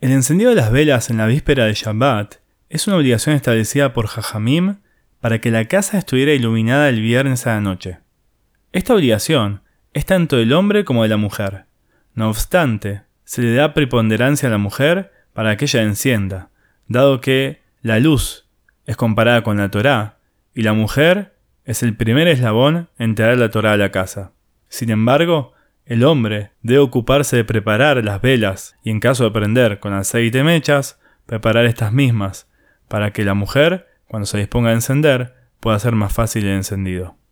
El encendido de las velas en la víspera de Shabbat es una obligación establecida por Jajamim para que la casa estuviera iluminada el viernes a la noche. Esta obligación es tanto del hombre como de la mujer. No obstante, se le da preponderancia a la mujer para que ella encienda, dado que la luz es comparada con la Torá y la mujer es el primer eslabón en traer la Torá a la casa. Sin embargo, el hombre debe ocuparse de preparar las velas y en caso de prender con aceite mechas, preparar estas mismas, para que la mujer, cuando se disponga a encender, pueda ser más fácil el encendido.